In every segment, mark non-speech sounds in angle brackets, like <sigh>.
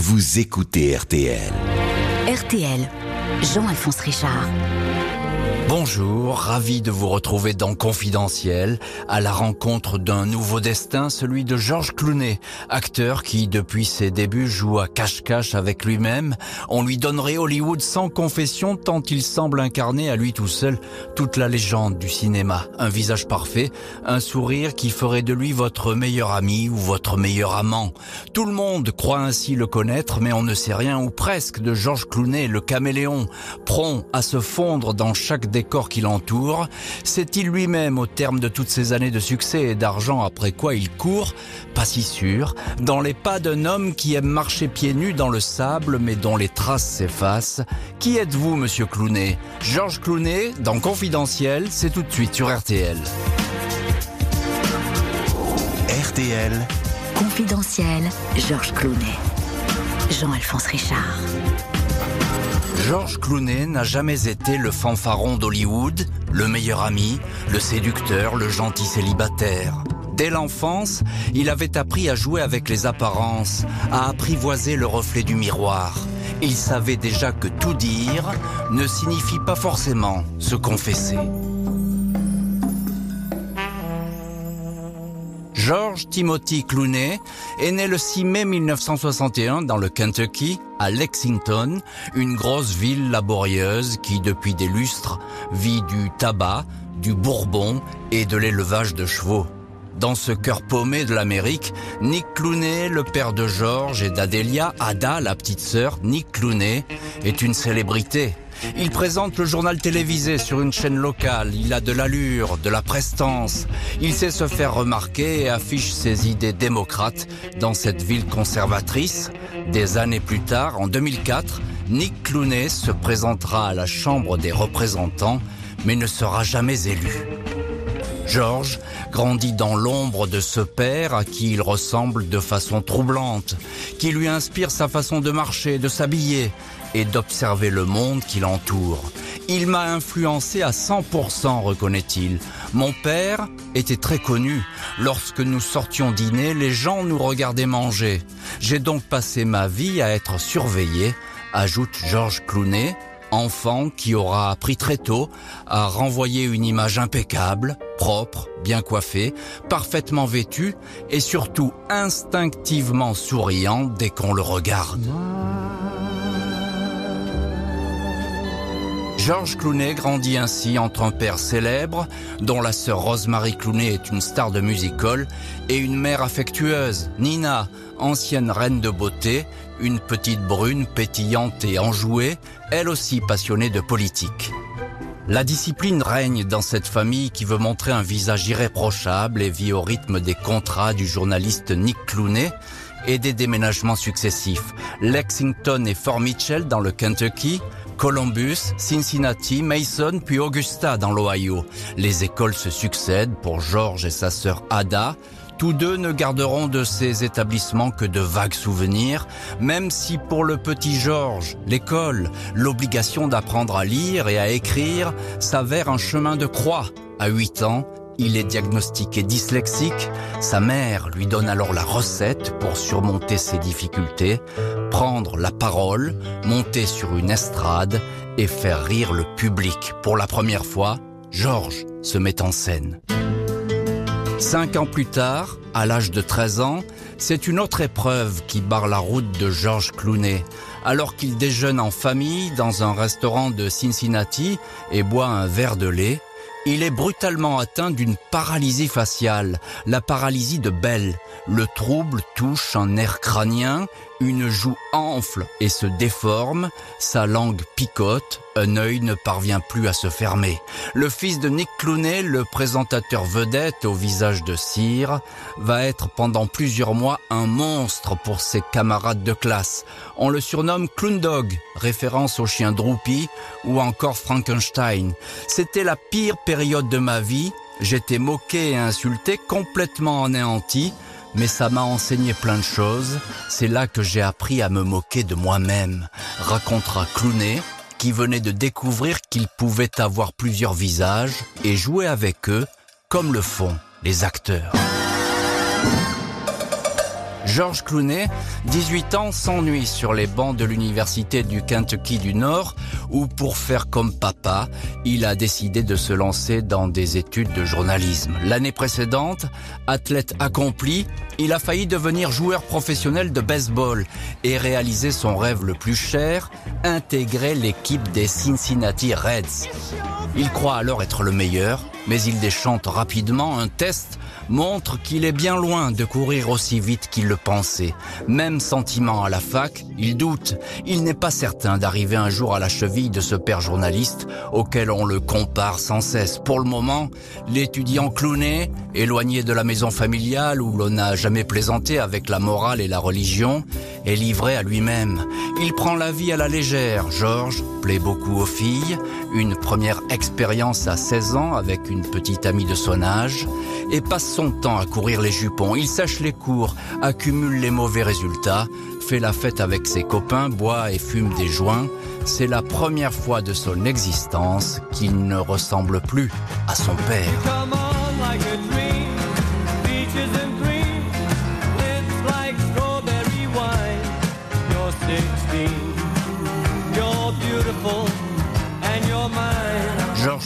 vous écoutez RTL. RTL, Jean-Alphonse Richard. Bonjour, ravi de vous retrouver dans Confidentiel, à la rencontre d'un nouveau destin, celui de Georges Clooney, acteur qui, depuis ses débuts, joue à cache-cache avec lui-même. On lui donnerait Hollywood sans confession tant il semble incarner à lui tout seul toute la légende du cinéma. Un visage parfait, un sourire qui ferait de lui votre meilleur ami ou votre meilleur amant. Tout le monde croit ainsi le connaître, mais on ne sait rien ou presque de Georges Clooney, le caméléon, prompt à se fondre dans chaque corps qui l'entoure. C'est-il lui-même au terme de toutes ces années de succès et d'argent après quoi il court? Pas si sûr. Dans les pas d'un homme qui aime marcher pieds nus dans le sable mais dont les traces s'effacent. Qui êtes-vous, monsieur Clounet? Georges Clounet, dans Confidentiel, c'est tout de suite sur RTL. RTL. Confidentiel, Georges Clounet. Jean-Alphonse Richard. Georges Clooney n'a jamais été le fanfaron d'Hollywood, le meilleur ami, le séducteur, le gentil célibataire. Dès l'enfance, il avait appris à jouer avec les apparences, à apprivoiser le reflet du miroir. Il savait déjà que tout dire ne signifie pas forcément se confesser. George Timothy Clooney est né le 6 mai 1961 dans le Kentucky, à Lexington, une grosse ville laborieuse qui, depuis des lustres, vit du tabac, du bourbon et de l'élevage de chevaux. Dans ce cœur paumé de l'Amérique, Nick Clooney, le père de George et d'Adelia, Ada, la petite sœur, Nick Clooney, est une célébrité. Il présente le journal télévisé sur une chaîne locale. Il a de l'allure, de la prestance. Il sait se faire remarquer et affiche ses idées démocrates dans cette ville conservatrice. Des années plus tard, en 2004, Nick Clooney se présentera à la Chambre des représentants, mais ne sera jamais élu. George grandit dans l'ombre de ce père à qui il ressemble de façon troublante, qui lui inspire sa façon de marcher, de s'habiller et d'observer le monde qui l'entoure. Il m'a influencé à 100%, reconnaît-il. Mon père était très connu. Lorsque nous sortions dîner, les gens nous regardaient manger. J'ai donc passé ma vie à être surveillé, ajoute George Clooney, enfant qui aura appris très tôt à renvoyer une image impeccable, propre, bien coiffé, parfaitement vêtu et surtout instinctivement souriant dès qu'on le regarde. Georges Clooney grandit ainsi entre un père célèbre, dont la sœur Rosemary Clooney est une star de musical, et une mère affectueuse, Nina, ancienne reine de beauté, une petite brune pétillante et enjouée, elle aussi passionnée de politique. La discipline règne dans cette famille qui veut montrer un visage irréprochable et vit au rythme des contrats du journaliste Nick Clooney et des déménagements successifs. Lexington et Fort Mitchell dans le Kentucky, Columbus, Cincinnati, Mason puis Augusta dans l'Ohio. Les écoles se succèdent pour George et sa sœur Ada. Tous deux ne garderont de ces établissements que de vagues souvenirs, même si pour le petit George, l'école, l'obligation d'apprendre à lire et à écrire s'avère un chemin de croix. À 8 ans, il est diagnostiqué dyslexique. Sa mère lui donne alors la recette pour surmonter ses difficultés, prendre la parole, monter sur une estrade et faire rire le public. Pour la première fois, Georges se met en scène. Cinq ans plus tard, à l'âge de 13 ans, c'est une autre épreuve qui barre la route de Georges Clooney. Alors qu'il déjeune en famille dans un restaurant de Cincinnati et boit un verre de lait, il est brutalement atteint d'une paralysie faciale, la paralysie de Bell. Le trouble touche un nerf crânien, une joue enfle et se déforme, sa langue picote, un œil ne parvient plus à se fermer. Le fils de Nick Clooney, le présentateur vedette au visage de cire, va être pendant plusieurs mois un monstre pour ses camarades de classe. On le surnomme Clown Dog, référence au chien Droopy ou encore Frankenstein. C'était la pire période de ma vie. J'étais moqué et insulté, complètement anéanti mais ça m'a enseigné plein de choses. C'est là que j'ai appris à me moquer de moi-même, racontera Clooney, qui venait de découvrir qu'il pouvait avoir plusieurs visages et jouer avec eux comme le font les acteurs. George Clooney, 18 ans, s'ennuie sur les bancs de l'université du Kentucky du Nord, où pour faire comme papa, il a décidé de se lancer dans des études de journalisme. L'année précédente, athlète accompli, il a failli devenir joueur professionnel de baseball et réaliser son rêve le plus cher, intégrer l'équipe des Cincinnati Reds. Il croit alors être le meilleur, mais il déchante rapidement un test montre qu'il est bien loin de courir aussi vite qu'il le pensait. Même sentiment à la fac, il doute. Il n'est pas certain d'arriver un jour à la cheville de ce père journaliste auquel on le compare sans cesse. Pour le moment, l'étudiant clowné, éloigné de la maison familiale où l'on n'a jamais plaisanté avec la morale et la religion, est livré à lui-même. Il prend la vie à la légère. Georges plaît beaucoup aux filles. Une première expérience à 16 ans avec une petite amie de son âge et passe son temps à courir les jupons. Il sèche les cours, accumule les mauvais résultats, fait la fête avec ses copains, boit et fume des joints. C'est la première fois de son existence qu'il ne ressemble plus à son père.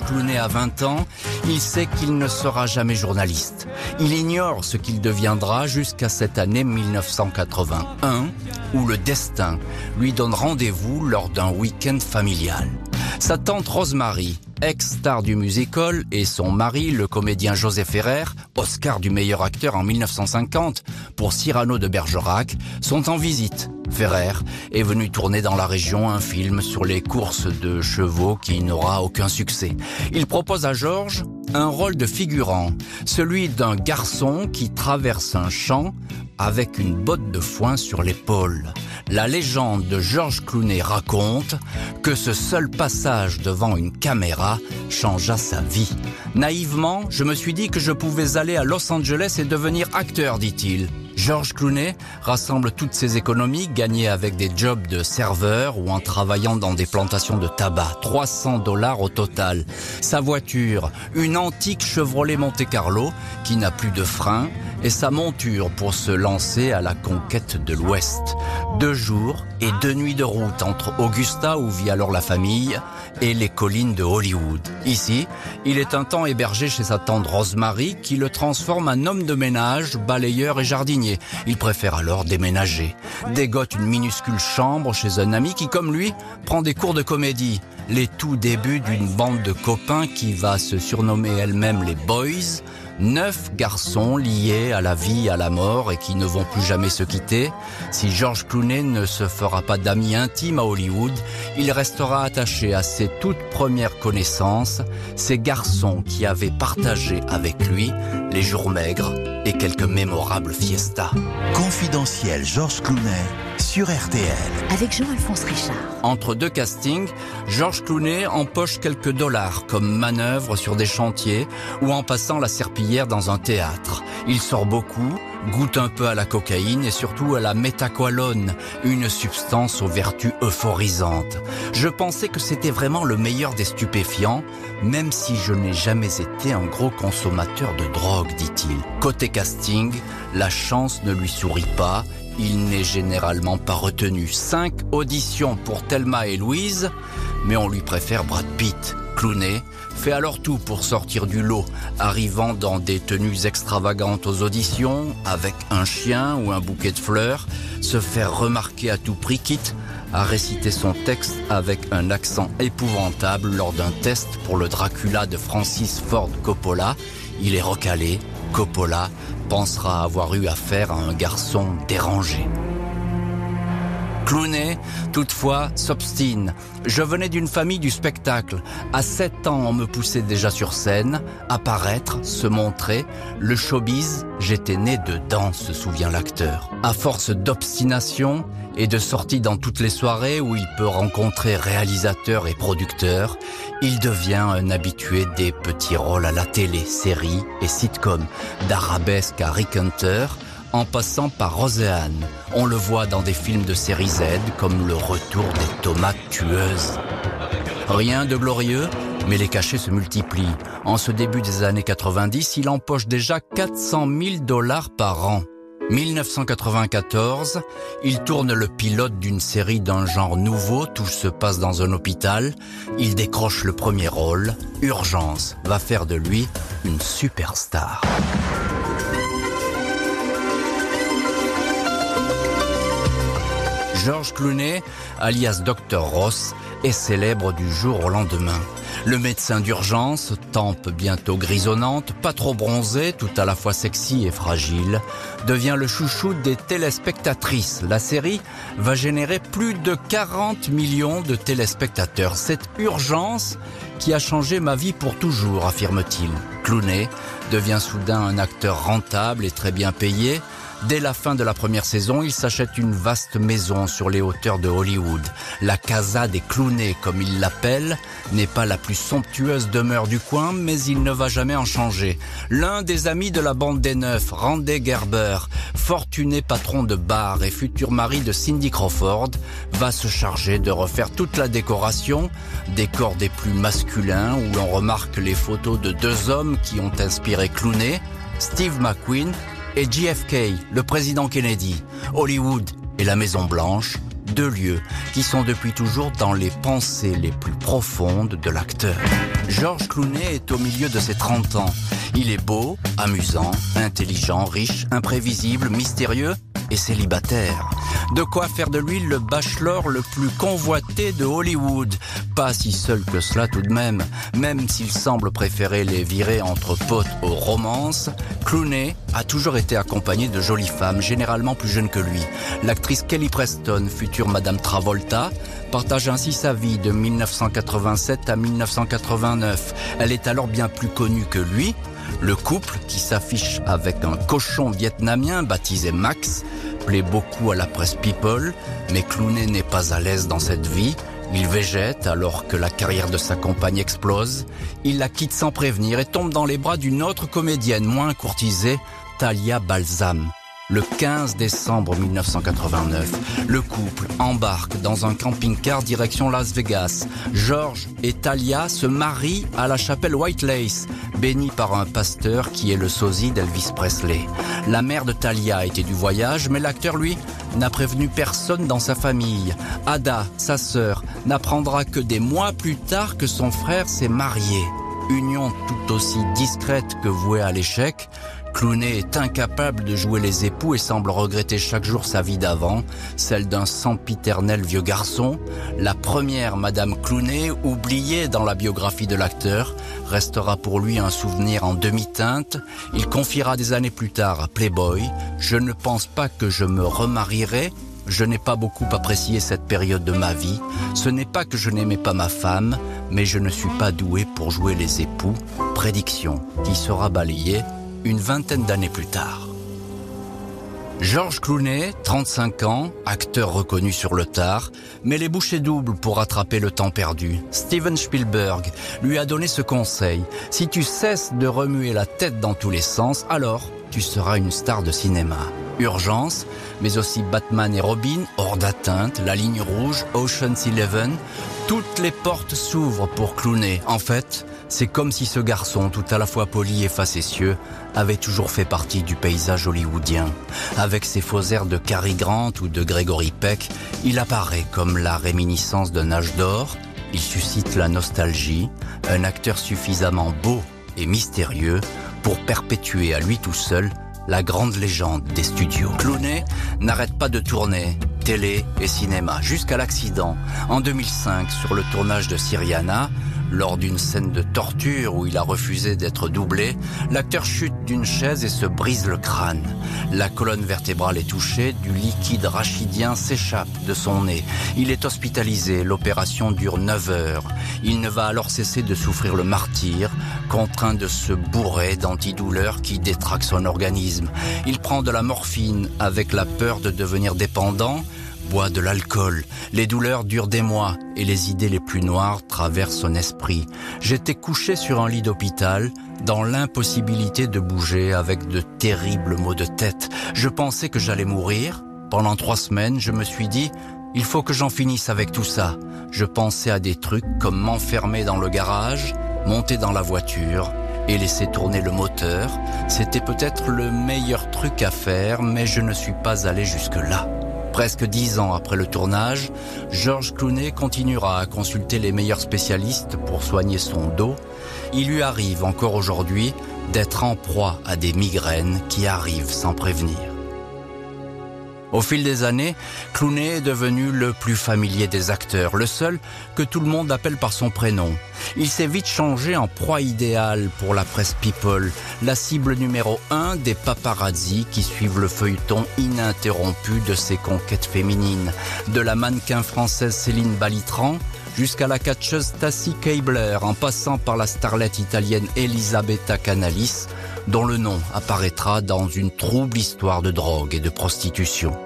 Clooney a 20 ans, il sait qu'il ne sera jamais journaliste. Il ignore ce qu'il deviendra jusqu'à cette année 1981 où le destin lui donne rendez-vous lors d'un week-end familial. Sa tante Rosemary, ex-star du musical, et son mari, le comédien Joseph Ferrer, Oscar du meilleur acteur en 1950 pour Cyrano de Bergerac, sont en visite Ferrer est venu tourner dans la région un film sur les courses de chevaux qui n'aura aucun succès. Il propose à Georges un rôle de figurant, celui d'un garçon qui traverse un champ avec une botte de foin sur l'épaule. La légende de Georges Clooney raconte que ce seul passage devant une caméra changea sa vie. Naïvement, je me suis dit que je pouvais aller à Los Angeles et devenir acteur, dit-il. George Clooney rassemble toutes ses économies gagnées avec des jobs de serveur ou en travaillant dans des plantations de tabac. 300 dollars au total. Sa voiture, une antique Chevrolet Monte Carlo qui n'a plus de frein et sa monture pour se lancer à la conquête de l'Ouest. Deux jours et deux nuits de route entre Augusta où vit alors la famille et les collines de Hollywood. Ici, il est un temps hébergé chez sa tante Rosemary qui le transforme en homme de ménage, balayeur et jardinier. Il préfère alors déménager. Dégote une minuscule chambre chez un ami qui, comme lui, prend des cours de comédie. Les tout débuts d'une bande de copains qui va se surnommer elle-même les Boys Neuf garçons liés à la vie, à la mort et qui ne vont plus jamais se quitter. Si George Clooney ne se fera pas d'amis intimes à Hollywood, il restera attaché à ses toutes premières connaissances, ces garçons qui avaient partagé avec lui les jours maigres et quelques mémorables fiestas. Confidentiel George Clooney sur RTL. Avec Jean-Alphonse Richard. Entre deux castings, George Clooney empoche quelques dollars comme manœuvre sur des chantiers ou en passant la serpillière dans un théâtre. Il sort beaucoup, goûte un peu à la cocaïne et surtout à la métaqualone, une substance aux vertus euphorisantes. Je pensais que c'était vraiment le meilleur des stupéfiants, même si je n'ai jamais été un gros consommateur de drogue, dit-il. Côté casting, la chance ne lui sourit pas, il n'est généralement pas retenu. Cinq auditions pour Thelma et Louise, mais on lui préfère Brad Pitt. Fait alors tout pour sortir du lot, arrivant dans des tenues extravagantes aux auditions, avec un chien ou un bouquet de fleurs, se faire remarquer à tout prix, quitte à réciter son texte avec un accent épouvantable lors d'un test pour le Dracula de Francis Ford Coppola. Il est recalé, Coppola pensera avoir eu affaire à un garçon dérangé. Clooney, toutefois, s'obstine. Je venais d'une famille du spectacle. À 7 ans, on me poussait déjà sur scène, apparaître, se montrer. Le showbiz, j'étais né dedans, se souvient l'acteur. À force d'obstination et de sorties dans toutes les soirées où il peut rencontrer réalisateurs et producteurs, il devient un habitué des petits rôles à la télé, séries et sitcoms, d'arabesque à Rick Hunter, en passant par Roseanne. On le voit dans des films de série Z comme Le Retour des tomates tueuses. Rien de glorieux, mais les cachets se multiplient. En ce début des années 90, il empoche déjà 400 000 dollars par an. 1994, il tourne le pilote d'une série d'un genre nouveau, tout se passe dans un hôpital. Il décroche le premier rôle. Urgence va faire de lui une superstar. George Clooney, alias Dr Ross, est célèbre du jour au lendemain. Le médecin d'urgence, tempe bientôt grisonnante, pas trop bronzé, tout à la fois sexy et fragile, devient le chouchou des téléspectatrices. La série va générer plus de 40 millions de téléspectateurs. Cette urgence qui a changé ma vie pour toujours, affirme-t-il. Clooney devient soudain un acteur rentable et très bien payé, Dès la fin de la première saison, il s'achète une vaste maison sur les hauteurs de Hollywood. La Casa des Clooney, comme il l'appelle, n'est pas la plus somptueuse demeure du coin, mais il ne va jamais en changer. L'un des amis de la bande des neufs, Randy Gerber, fortuné patron de bar et futur mari de Cindy Crawford, va se charger de refaire toute la décoration, décor des plus masculins où l'on remarque les photos de deux hommes qui ont inspiré Clooney, Steve McQueen et JFK, le président Kennedy, Hollywood et la Maison Blanche, deux lieux qui sont depuis toujours dans les pensées les plus profondes de l'acteur. George Clooney est au milieu de ses 30 ans. Il est beau, amusant, intelligent, riche, imprévisible, mystérieux et célibataire. De quoi faire de lui le bachelor le plus convoité de Hollywood. Pas si seul que cela tout de même. Même s'il semble préférer les virer entre potes aux romances, Clooney a toujours été accompagné de jolies femmes, généralement plus jeunes que lui. L'actrice Kelly Preston, future Madame Travolta, partage ainsi sa vie de 1987 à 1989. Elle est alors bien plus connue que lui, le couple, qui s'affiche avec un cochon vietnamien baptisé Max, plaît beaucoup à la presse People, mais Clooney n'est pas à l'aise dans cette vie. Il végète alors que la carrière de sa compagne explose. Il la quitte sans prévenir et tombe dans les bras d'une autre comédienne moins courtisée, Talia Balsam. Le 15 décembre 1989, le couple embarque dans un camping-car direction Las Vegas. George et Talia se marient à la chapelle White Lace, bénie par un pasteur qui est le sosie d'Elvis Presley. La mère de Talia était du voyage, mais l'acteur, lui, n'a prévenu personne dans sa famille. Ada, sa sœur, n'apprendra que des mois plus tard que son frère s'est marié. Union tout aussi discrète que vouée à l'échec, Clooney est incapable de jouer les époux et semble regretter chaque jour sa vie d'avant, celle d'un sempiternel vieux garçon. La première Madame Clooney, oubliée dans la biographie de l'acteur, restera pour lui un souvenir en demi-teinte. Il confiera des années plus tard à Playboy, Je ne pense pas que je me remarierai, je n'ai pas beaucoup apprécié cette période de ma vie. Ce n'est pas que je n'aimais pas ma femme, mais je ne suis pas doué pour jouer les époux. Prédiction qui sera balayée une vingtaine d'années plus tard. Georges Clooney, 35 ans, acteur reconnu sur le tard, met les bouchées doubles pour rattraper le temps perdu. Steven Spielberg lui a donné ce conseil. Si tu cesses de remuer la tête dans tous les sens, alors tu seras une star de cinéma. Urgence, mais aussi Batman et Robin, hors d'atteinte, La ligne rouge, Ocean's Eleven, toutes les portes s'ouvrent pour Clooney. En fait, c'est comme si ce garçon, tout à la fois poli et facétieux, avait toujours fait partie du paysage hollywoodien. Avec ses faux airs de Cary Grant ou de Gregory Peck, il apparaît comme la réminiscence d'un âge d'or, il suscite la nostalgie, un acteur suffisamment beau et mystérieux pour perpétuer à lui tout seul la grande légende des studios. Clooney n'arrête pas de tourner, télé et cinéma, jusqu'à l'accident, en 2005, sur le tournage de Syriana, lors d'une scène de torture où il a refusé d'être doublé, l'acteur chute d'une chaise et se brise le crâne. La colonne vertébrale est touchée, du liquide rachidien s'échappe de son nez. Il est hospitalisé, l'opération dure 9 heures. Il ne va alors cesser de souffrir le martyr, contraint de se bourrer d'antidouleurs qui détraquent son organisme. Il prend de la morphine avec la peur de devenir dépendant, boit de l'alcool. Les douleurs durent des mois et les idées les plus noires traversent son esprit. J'étais couché sur un lit d'hôpital, dans l'impossibilité de bouger avec de terribles maux de tête. Je pensais que j'allais mourir. Pendant trois semaines, je me suis dit, il faut que j'en finisse avec tout ça. Je pensais à des trucs comme m'enfermer dans le garage, monter dans la voiture et laisser tourner le moteur, c'était peut-être le meilleur truc à faire, mais je ne suis pas allé jusque-là. Presque dix ans après le tournage, George Clooney continuera à consulter les meilleurs spécialistes pour soigner son dos. Il lui arrive encore aujourd'hui d'être en proie à des migraines qui arrivent sans prévenir. Au fil des années, Clooney est devenu le plus familier des acteurs, le seul que tout le monde appelle par son prénom. Il s'est vite changé en proie idéale pour la presse People, la cible numéro un des paparazzi qui suivent le feuilleton ininterrompu de ses conquêtes féminines, de la mannequin française Céline Balitran jusqu'à la catcheuse Tassie Keibler, en passant par la starlette italienne Elisabetta Canalis, dont le nom apparaîtra dans une trouble histoire de drogue et de prostitution.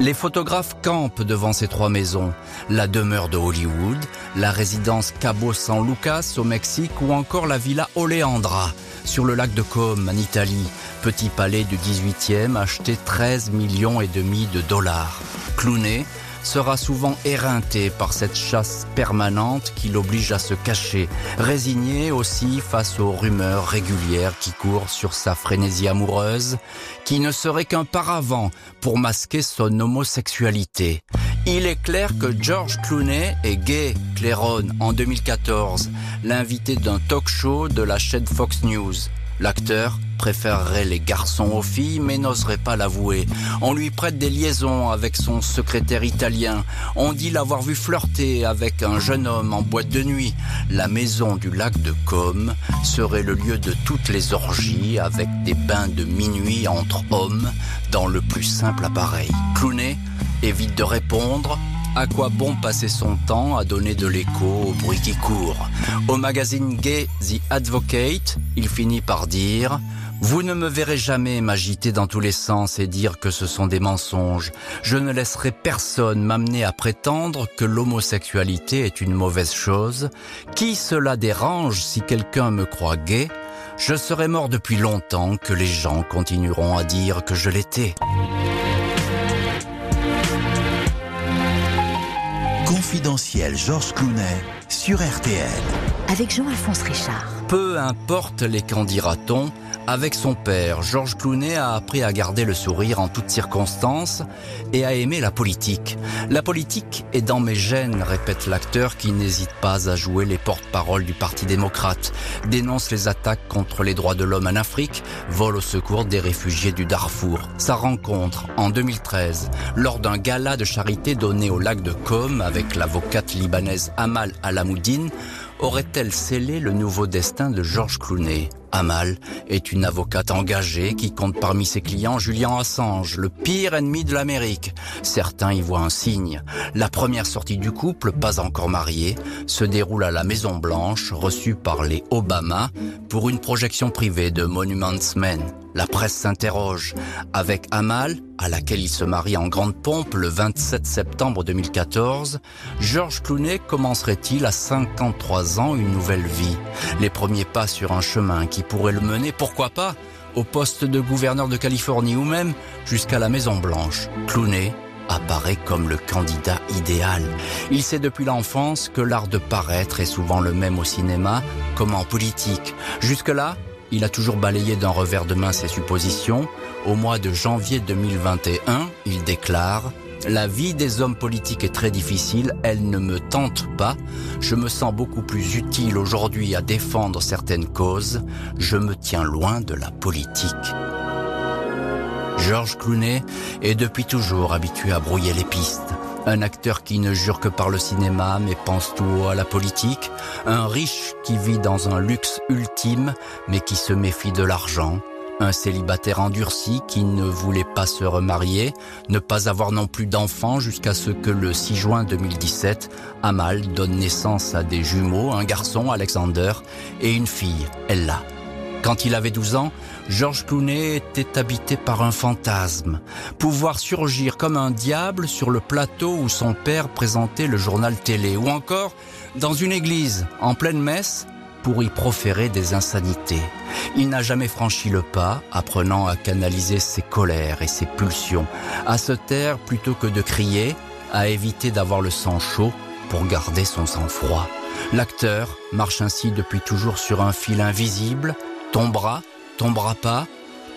Les photographes campent devant ces trois maisons, la demeure de Hollywood, la résidence Cabo San Lucas au Mexique ou encore la villa Oleandra sur le lac de Côme en Italie, petit palais du 18e acheté 13 millions et demi de dollars. Clooney sera souvent éreinté par cette chasse permanente qui l'oblige à se cacher, résigné aussi face aux rumeurs régulières qui courent sur sa frénésie amoureuse, qui ne serait qu'un paravent pour masquer son homosexualité. Il est clair que George Clooney est gay, claironne en 2014, l'invité d'un talk show de la chaîne Fox News. L'acteur préférerait les garçons aux filles, mais n'oserait pas l'avouer. On lui prête des liaisons avec son secrétaire italien. On dit l'avoir vu flirter avec un jeune homme en boîte de nuit. La maison du lac de Com serait le lieu de toutes les orgies, avec des bains de minuit entre hommes, dans le plus simple appareil. Clooney évite de répondre, à quoi bon passer son temps à donner de l'écho au bruit qui court Au magazine gay The Advocate, il finit par dire vous ne me verrez jamais m'agiter dans tous les sens et dire que ce sont des mensonges. Je ne laisserai personne m'amener à prétendre que l'homosexualité est une mauvaise chose. Qui cela dérange si quelqu'un me croit gay? Je serai mort depuis longtemps que les gens continueront à dire que je l'étais. Confidentiel Georges Clounet sur RTL. Avec Jean-Alphonse Richard. Peu importe les qu'en dira-t-on, avec son père, Georges Clooney a appris à garder le sourire en toutes circonstances et à aimer la politique. La politique est dans mes gènes, répète l'acteur qui n'hésite pas à jouer les porte-paroles du Parti démocrate, dénonce les attaques contre les droits de l'homme en Afrique, vole au secours des réfugiés du Darfour. Sa rencontre, en 2013, lors d'un gala de charité donné au lac de Com avec l'avocate libanaise Amal Alamoudine, aurait-elle scellé le nouveau destin de Georges Clooney? Amal est une avocate engagée qui compte parmi ses clients Julian Assange, le pire ennemi de l'Amérique. Certains y voient un signe. La première sortie du couple, pas encore marié, se déroule à la Maison Blanche, reçue par les Obama pour une projection privée de Monuments Men. La presse s'interroge. Avec Amal, à laquelle il se marie en grande pompe le 27 septembre 2014, George Clooney commencerait-il à 53 ans une nouvelle vie? Les premiers pas sur un chemin qui pourrait le mener, pourquoi pas, au poste de gouverneur de Californie ou même jusqu'à la Maison Blanche. Clooney apparaît comme le candidat idéal. Il sait depuis l'enfance que l'art de paraître est souvent le même au cinéma comme en politique. Jusque-là, il a toujours balayé d'un revers de main ses suppositions. Au mois de janvier 2021, il déclare la vie des hommes politiques est très difficile, elle ne me tente pas. Je me sens beaucoup plus utile aujourd'hui à défendre certaines causes. Je me tiens loin de la politique. Georges Clooney est depuis toujours habitué à brouiller les pistes. Un acteur qui ne jure que par le cinéma mais pense tout haut à la politique. Un riche qui vit dans un luxe ultime mais qui se méfie de l'argent. Un célibataire endurci qui ne voulait pas se remarier, ne pas avoir non plus d'enfants jusqu'à ce que le 6 juin 2017, Amal donne naissance à des jumeaux, un garçon, Alexander, et une fille, Ella. Quand il avait 12 ans, Georges Clooney était habité par un fantasme, pouvoir surgir comme un diable sur le plateau où son père présentait le journal télé, ou encore dans une église, en pleine messe, pour y proférer des insanités. Il n'a jamais franchi le pas, apprenant à canaliser ses colères et ses pulsions, à se taire plutôt que de crier, à éviter d'avoir le sang chaud pour garder son sang-froid. L'acteur marche ainsi depuis toujours sur un fil invisible, Tombera, tombera pas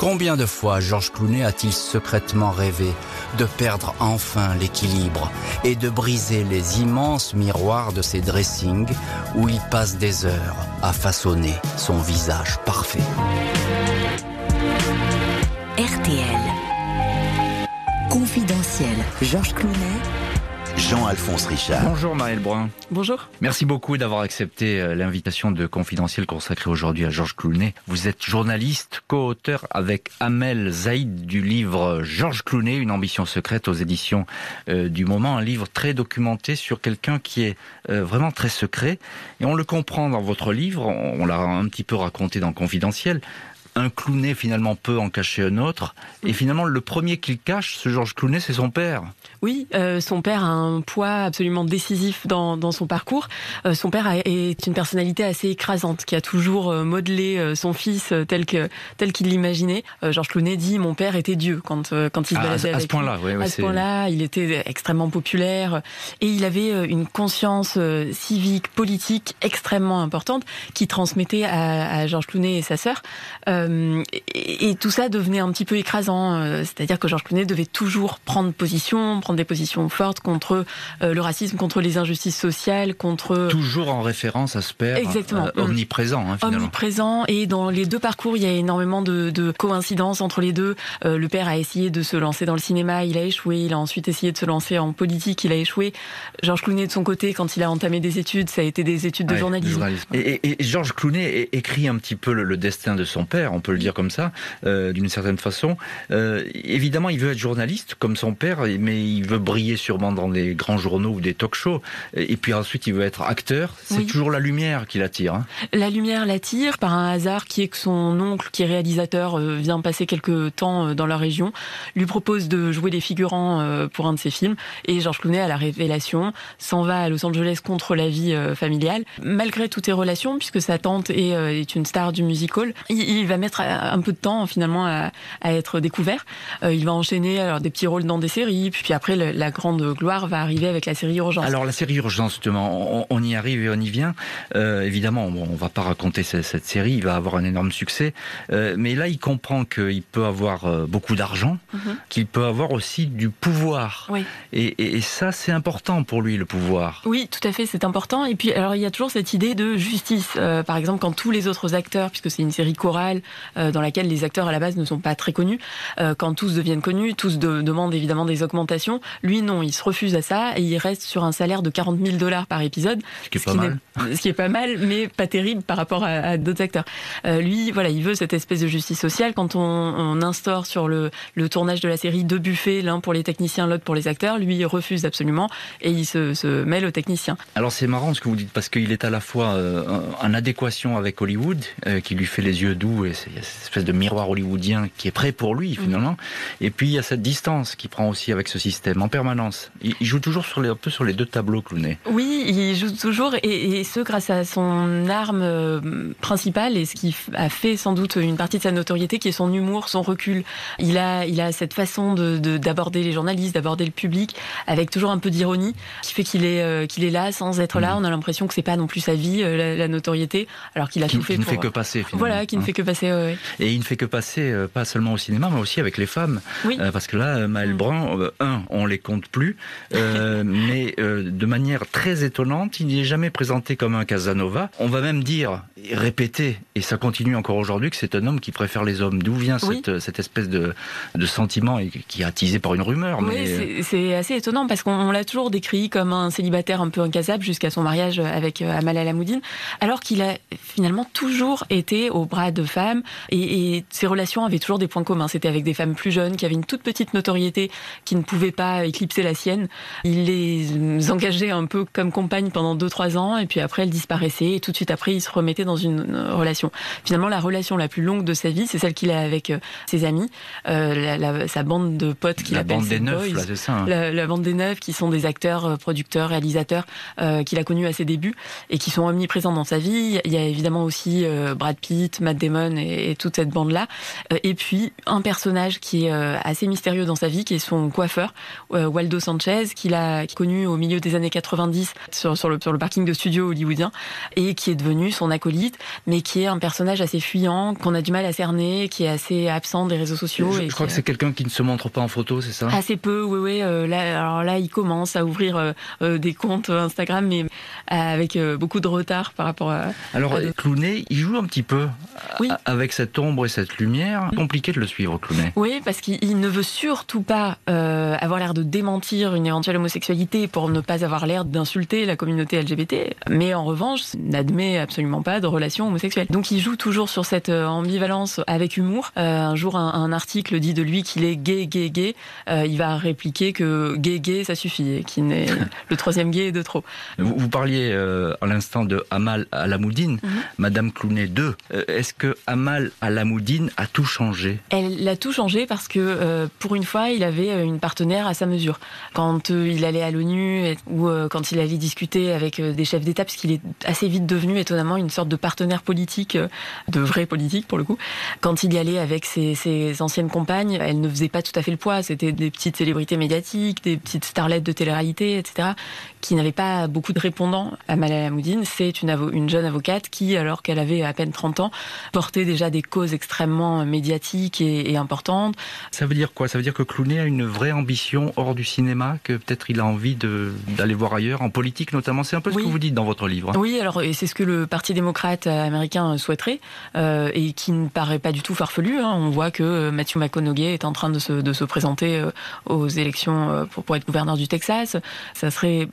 Combien de fois Georges Clooney a-t-il secrètement rêvé de perdre enfin l'équilibre et de briser les immenses miroirs de ses dressings où il passe des heures à façonner son visage parfait? RTL. Confidentiel. Georges Clooney. Jean-Alphonse Richard. Bonjour Marielle Brun. Bonjour. Merci beaucoup d'avoir accepté euh, l'invitation de Confidentiel consacrée aujourd'hui à Georges Clooney. Vous êtes journaliste, co-auteur avec Amel Zaïd du livre Georges Clooney, une ambition secrète aux éditions euh, du moment, un livre très documenté sur quelqu'un qui est euh, vraiment très secret. Et on le comprend dans votre livre, on l'a un petit peu raconté dans Confidentiel, un Clooney finalement peut en cacher un autre. Et finalement, le premier qu'il cache, ce Georges Clooney, c'est son père. Oui, euh, son père a un poids absolument décisif dans, dans son parcours. Euh, son père a, est une personnalité assez écrasante qui a toujours euh, modelé son fils tel que tel qu'il l'imaginait. Georges Clooney dit mon père était Dieu quand quand il se Ah, baladait à, à avec ce point-là, oui, à ce point-là, il était extrêmement populaire et il avait une conscience civique, politique extrêmement importante qui transmettait à, à Georges Clooney et sa sœur. Euh, et, et, tout ça devenait un petit peu écrasant. C'est-à-dire que Georges Clooney devait toujours prendre position, prendre des positions fortes contre euh, le racisme, contre les injustices sociales, contre toujours en référence à ce père exactement euh, omniprésent. Hein, finalement. omniprésent et dans les deux parcours, il y a énormément de, de coïncidences entre les deux. Euh, le père a essayé de se lancer dans le cinéma, il a échoué. Il a ensuite essayé de se lancer en politique, il a échoué. Georges Clooney de son côté, quand il a entamé des études, ça a été des études de ouais, journalisme. journalisme. Et, et, et, Georges Clooney écrit un petit peu le, le, destin de son père, on peut le dire comme ça, euh, d'une certaine façon. Euh, évidemment, il veut être journaliste comme son père, mais il veut briller sûrement dans des grands journaux ou des talk-shows. Et puis ensuite, il veut être acteur. C'est oui. toujours la lumière qui l'attire. Hein. La lumière l'attire par un hasard qui est que son oncle, qui est réalisateur, euh, vient passer quelques temps dans la région, lui propose de jouer des figurants pour un de ses films. Et Georges Clooney a la révélation, s'en va à Los Angeles contre la vie familiale. Malgré toutes ses relations, puisque sa tante est, une star du musical, il, va mettre un peu de temps finalement à, à être découvert. Euh, il va enchaîner alors, des petits rôles dans des séries, puis après le, la grande gloire va arriver avec la série Urgence. Alors la série Urgence, justement, on, on y arrive et on y vient. Euh, évidemment, bon, on va pas raconter cette, cette, série, il va avoir un énorme succès, euh, mais là il comprend qu'il peut avoir beaucoup d'argent, mm -hmm. qu'il peut avoir aussi du pouvoir. Oui. Et, et, et ça, c'est important pour lui, le pouvoir. Oui, tout à fait, c'est important. Et puis, alors il y a toujours cette idée de justice. Par exemple, quand tous les autres acteurs, puisque c'est une série chorale euh, dans laquelle les acteurs à la base ne sont pas très connus, euh, quand tous deviennent connus, tous de, demandent évidemment des augmentations. Lui, non, il se refuse à ça et il reste sur un salaire de 40 000 dollars par épisode. Ce qui est pas mal. <laughs> Ce qui est pas mal, mais pas terrible par rapport à, à d'autres acteurs. Euh, lui, voilà, il veut cette espèce de justice sociale. Quand on, on instaure sur le, le, tournage de la série deux buffets, l'un pour les techniciens, l'autre pour les acteurs, lui il refuse absolument et il se, se mêle aux techniciens. Alors c'est marrant ce que vous dites parce qu'il est à la fois en adéquation avec Hollywood, qui lui fait les yeux doux et c'est cette espèce de miroir hollywoodien qui est prêt pour lui finalement. Mmh. Et puis il y a cette distance qu'il prend aussi avec ce système en permanence. Il, il joue toujours sur les, un peu sur les deux tableaux Clooney. Oui, il joue toujours et, et ce grâce à son arme euh, principale et ce qui a fait sans doute une partie de sa notoriété qui est son humour, son recul. Il a, il a cette façon de, d'aborder de, les journalistes, d'aborder le public avec toujours un peu d'ironie qui fait qu'il est, euh, qu'il est là sans être là. Mmh. On a l'impression que c'est pas non plus sa vie, euh, la, la, notoriété, alors qu'il a qui, tout fait qui ne fait que passer finalement. Voilà, qui hein. ne fait que passer. Et il ne fait que passer euh, pas seulement au cinéma, mais aussi avec les femmes. Oui. Euh, parce que là, Maël Brun, euh, un, on les compte plus, euh, <laughs> mais de manière très étonnante, il n'est jamais présenté comme un Casanova. On va même dire, répéter, et ça continue encore aujourd'hui, que c'est un homme qui préfère les hommes. D'où vient oui. cette, cette, espèce de, de sentiment qui est attisé par une rumeur Oui, mais... c'est assez étonnant parce qu'on l'a toujours décrit comme un célibataire un peu incasable jusqu'à son mariage avec Amal Alamoudine, alors qu'il a finalement toujours été au bras de femmes et, et ses relations avaient toujours des points communs. C'était avec des femmes plus jeunes qui avaient une toute petite notoriété qui ne pouvaient pas éclipser la sienne. Il les engageait un peu comme compagne pendant 2-3 ans et puis après elle disparaissait et tout de suite après il se remettait dans une relation. Finalement la relation la plus longue de sa vie c'est celle qu'il a avec euh, ses amis, euh, la, la, sa bande de potes qu'il appelle bande des boys, neufs, là, c'est ça. Hein. La, la, bande des neufs qui sont des acteurs, euh, producteurs, réalisateurs euh, qu'il a connus à ses débuts et qui sont omniprésents dans sa vie. Il y a évidemment aussi euh, Brad Pitt, Matt Damon et, et toute cette bande là. Euh, et puis un personnage qui est euh, assez mystérieux dans sa vie, qui est son coiffeur, Waldo Sanchez, qu'il a connu au milieu des années 90 sur, sur, le, sur le parking de studio hollywoodien et qui est devenu son acolyte mais qui est un personnage assez fuyant, qu'on a du mal à cerner, qui est assez absent des réseaux sociaux. Je, crois que c'est quelqu'un qui ne se montre pas en photo, c'est ça? Assez peu, oui, oui. Euh, là, alors là, il commence à ouvrir euh, euh, des comptes Instagram, mais avec beaucoup de retard par rapport à. Alors, Clounet, il joue un petit peu avec cette ombre et cette lumière. Compliqué de le suivre, Clounet. Oui, parce qu'il ne veut surtout pas avoir l'air de démentir une éventuelle homosexualité pour ne pas avoir l'air d'insulter la communauté LGBT, mais en revanche, n'admet absolument pas de relation homosexuelle. Donc il joue toujours sur cette ambivalence avec humour. un jour, un, article dit de lui qu'il est gay, gay, gay. il va répliquer que gay, gay, ça suffit, et qu'il n'est <laughs> le troisième gay de trop. Vous, parliez euh, à l'instant de Amal Alamoudine, mhm. Madame Clounet 2. Euh, est-ce que Amal Alamoudine a tout changé? Elle a tout changé parce que euh, pour une fois, il avait une partenaire à sa mesure. Quand il allait à l'ONU ou quand il allait discuter avec des chefs d'État, puisqu'il est assez vite devenu étonnamment une sorte de partenaire politique, de vrai politique pour le coup. Quand il y allait avec ses, ses anciennes compagnes, elle ne faisait pas tout à fait le poids. C'était des petites célébrités médiatiques, des petites starlettes de télé-réalité, etc., qui n'avaient pas beaucoup de répondants à Malala Moudine. C'est une, une, jeune avocate qui, alors qu'elle avait à peine 30 ans, portait déjà des causes extrêmement médiatiques et, importantes. Ça veut dire quoi? Ça veut dire que Clooney a une vraie ambition hors du cinéma, que peut-être il a envie d'aller voir ailleurs, en politique notamment? C'est un peu ce que vous dites dans votre livre. Oui, alors et c'est ce que le Parti démocrate américain souhaiterait euh, et qui ne paraît pas du tout farfelu. Hein. On voit que Matthew McConaughey est en train de se, de se présenter euh, aux élections euh, pour, pour être gouverneur du Texas. Ça serait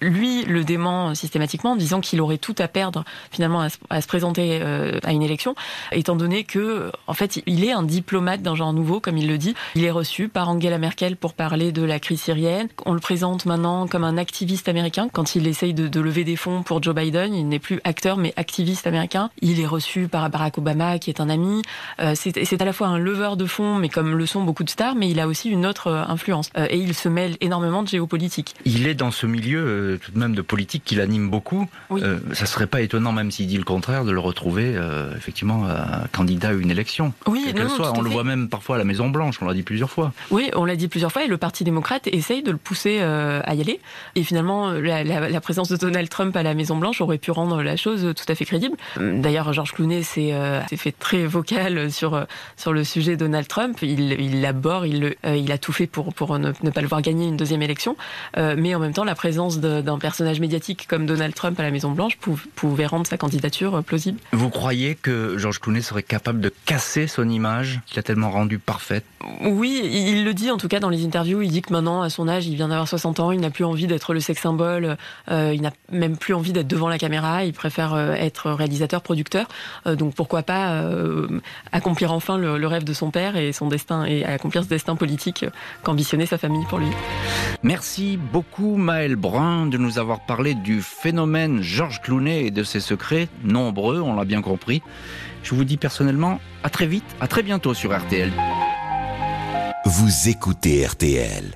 Lui le dément systématiquement en disant qu'il aurait tout à perdre finalement à se, présenter euh, à une élection, étant donné que en fait il est un diplomate d'un genre nouveau, comme il le dit. Il est reçu par Angela Merkel pour parler de la crise syrienne. On le présente maintenant comme un activiste américain. Quand il essaye de, lever des fonds pour Joe Biden, il n'est plus acteur mais activiste américain. Il est reçu par Barack Obama, qui est un ami. Euh, c'est à la fois un leveur de fonds, mais comme le sont beaucoup de stars, mais il a aussi une autre influence. Euh, et il se mêle énormément de géopolitique. Il est dans ce milieu euh, tout de même de politique qui l'anime beaucoup. Oui. Euh, ça serait pas étonnant, même s'il dit le contraire, de le retrouver effectivement candidat à une élection. Oui, non, soit. On le voit même parfois à la Maison Blanche. On l'a dit plusieurs fois. Oui, on l'a dit plusieurs fois, et le Parti démocrate essaye de le pousser à y aller. Et finalement, la, la, présence de Donald Trump à la Maison Blanche aurait pu rendre la chose tout à fait crédible. D'ailleurs, Georges Clooney s'est fait très vocal sur sur le sujet Donald Trump. Il, il l'aborde, il, il a tout fait pour pour ne, pas le voir gagner une deuxième élection. Euh, mais en même temps, la présence d'un personnage médiatique comme Donald Trump à la Maison Blanche pouvait rendre sa candidature euh, plausible? Vous croyez que George Clooney serait capable de casser son image qu'il a tellement rendue parfaite? Oui, il le dit en tout cas dans les interviews. Il dit que maintenant, à son âge, il vient d'avoir 60 ans, il n'a plus envie d'être le sex symbole, euh, il n'a même plus envie d'être devant la caméra, il préfère être réalisateur, producteur. donc pourquoi pas accomplir enfin le, le, rêve de son père et son destin et accomplir ce destin politique qu'ambitionnait sa famille pour lui. Merci beaucoup Maël Brun de nous avoir parlé du phénomène Georges Clounet et de ses secrets, nombreux, on l'a bien compris. Je vous dis personnellement à très vite, à très bientôt sur RTL. Vous écoutez RTL.